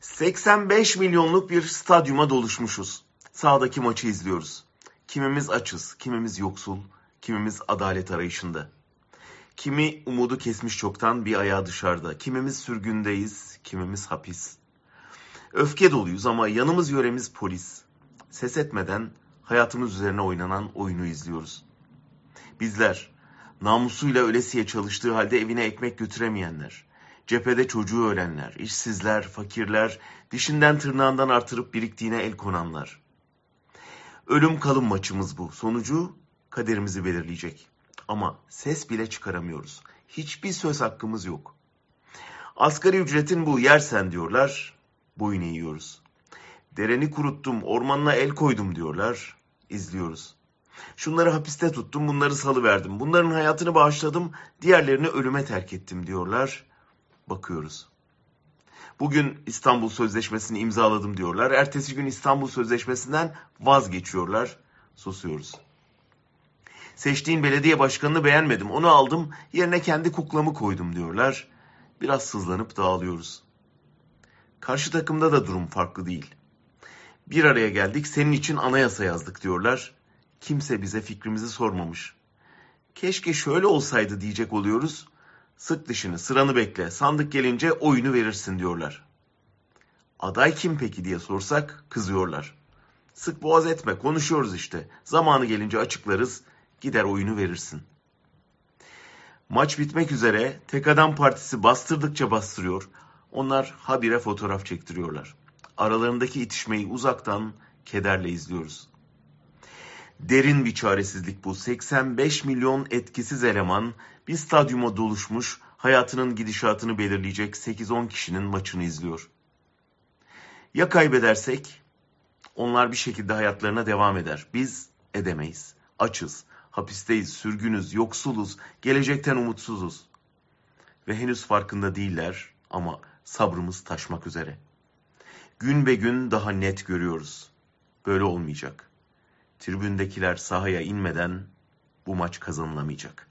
85 milyonluk bir stadyuma doluşmuşuz. Sahadaki maçı izliyoruz. Kimimiz açız, kimimiz yoksul, kimimiz adalet arayışında. Kimi umudu kesmiş çoktan bir ayağı dışarıda. Kimimiz sürgündeyiz, kimimiz hapis. Öfke doluyuz ama yanımız yöremiz polis. Ses etmeden hayatımız üzerine oynanan oyunu izliyoruz. Bizler namusuyla ölesiye çalıştığı halde evine ekmek götüremeyenler, cephede çocuğu ölenler, işsizler, fakirler, dişinden tırnağından artırıp biriktiğine el konanlar. Ölüm kalım maçımız bu. Sonucu kaderimizi belirleyecek. Ama ses bile çıkaramıyoruz. Hiçbir söz hakkımız yok. Asgari ücretin bu yersen diyorlar, boyun eğiyoruz. Dereni kuruttum, ormanına el koydum diyorlar, izliyoruz. Şunları hapiste tuttum, bunları salıverdim. Bunların hayatını bağışladım, diğerlerini ölüme terk ettim diyorlar. Bakıyoruz. Bugün İstanbul Sözleşmesi'ni imzaladım diyorlar. Ertesi gün İstanbul Sözleşmesi'nden vazgeçiyorlar. Susuyoruz. Seçtiğin belediye başkanını beğenmedim. Onu aldım, yerine kendi kuklamı koydum diyorlar. Biraz sızlanıp dağılıyoruz. Karşı takımda da durum farklı değil. Bir araya geldik, senin için anayasa yazdık diyorlar. Kimse bize fikrimizi sormamış. Keşke şöyle olsaydı diyecek oluyoruz. Sık dişini, sıranı bekle, sandık gelince oyunu verirsin diyorlar. Aday kim peki diye sorsak kızıyorlar. Sık boğaz etme, konuşuyoruz işte. Zamanı gelince açıklarız, gider oyunu verirsin. Maç bitmek üzere tek adam partisi bastırdıkça bastırıyor. Onlar habire fotoğraf çektiriyorlar. Aralarındaki itişmeyi uzaktan kederle izliyoruz. Derin bir çaresizlik bu. 85 milyon etkisiz eleman bir stadyuma doluşmuş, hayatının gidişatını belirleyecek 8-10 kişinin maçını izliyor. Ya kaybedersek? Onlar bir şekilde hayatlarına devam eder. Biz edemeyiz. Açız, hapisteyiz, sürgünüz, yoksuluz, gelecekten umutsuzuz. Ve henüz farkında değiller ama sabrımız taşmak üzere. Gün be gün daha net görüyoruz. Böyle olmayacak. Tribündekiler sahaya inmeden bu maç kazanılamayacak.